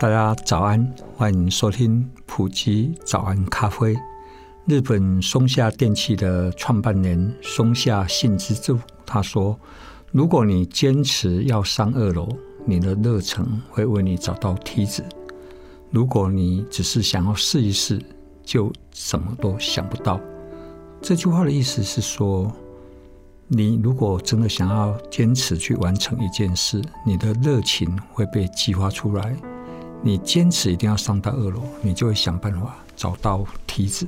大家早安，欢迎收听普及早安咖啡。日本松下电器的创办人松下幸之助他说：“如果你坚持要上二楼，你的热忱会为你找到梯子；如果你只是想要试一试，就什么都想不到。”这句话的意思是说，你如果真的想要坚持去完成一件事，你的热情会被激发出来。你坚持一定要上到二楼，你就会想办法找到梯子。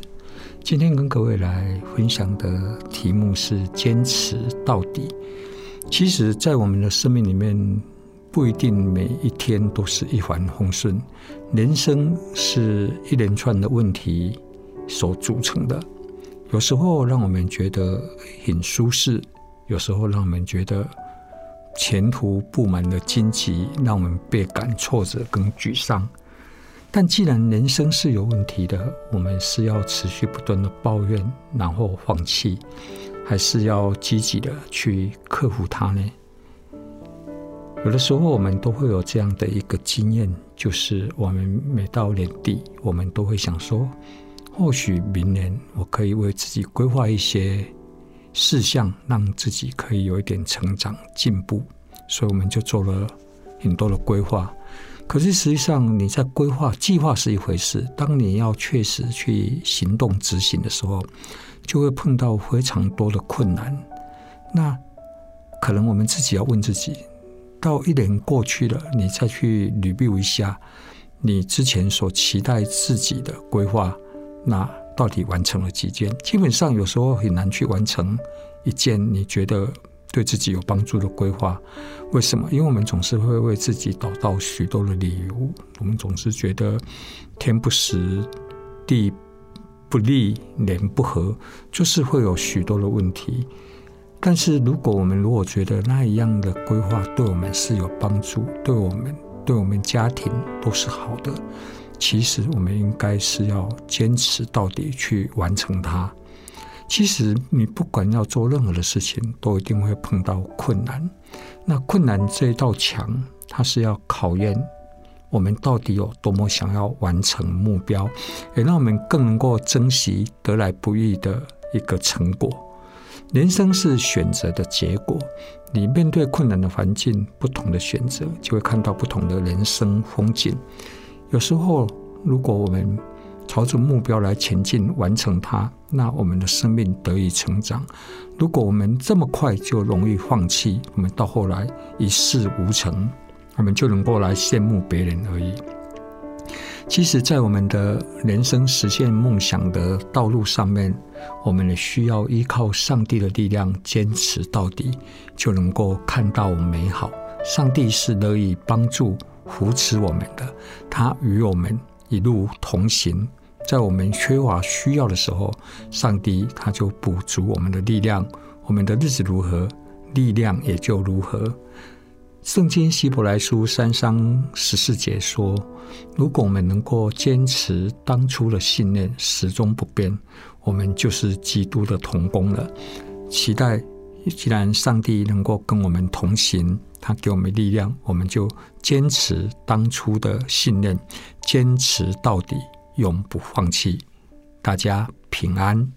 今天跟各位来分享的题目是坚持到底。其实，在我们的生命里面，不一定每一天都是一帆风顺。人生是一连串的问题所组成的，有时候让我们觉得很舒适，有时候让我们觉得。前途布满了荆棘，让我们倍感挫折跟沮丧。但既然人生是有问题的，我们是要持续不断的抱怨，然后放弃，还是要积极的去克服它呢？有的时候，我们都会有这样的一个经验，就是我们每到年底，我们都会想说，或许明年我可以为自己规划一些。事项让自己可以有一点成长进步，所以我们就做了很多的规划。可是实际上，你在规划计划是一回事，当你要确实去行动执行的时候，就会碰到非常多的困难。那可能我们自己要问自己：到一年过去了，你再去 review 一下你之前所期待自己的规划，那。到底完成了几件？基本上有时候很难去完成一件你觉得对自己有帮助的规划。为什么？因为我们总是会为自己找到许多的理由。我们总是觉得天不时、地不利、人不和，就是会有许多的问题。但是如果我们如果觉得那一样的规划对我们是有帮助，对我们、对我们家庭都是好的。其实我们应该是要坚持到底去完成它。其实你不管要做任何的事情，都一定会碰到困难。那困难这一道墙，它是要考验我们到底有多么想要完成目标，也让我们更能够珍惜得来不易的一个成果。人生是选择的结果，你面对困难的环境，不同的选择，就会看到不同的人生风景。有时候，如果我们朝着目标来前进，完成它，那我们的生命得以成长。如果我们这么快就容易放弃，我们到后来一事无成，我们就能够来羡慕别人而已。其实，在我们的人生实现梦想的道路上面，我们也需要依靠上帝的力量，坚持到底，就能够看到美好。上帝是乐意帮助。扶持我们的，他与我们一路同行，在我们缺乏需要的时候，上帝他就补足我们的力量。我们的日子如何，力量也就如何。圣经希伯来书三章十四节说：“如果我们能够坚持当初的信念，始终不变，我们就是基督的同工了。”期待。既然上帝能够跟我们同行，他给我们力量，我们就坚持当初的信念，坚持到底，永不放弃。大家平安。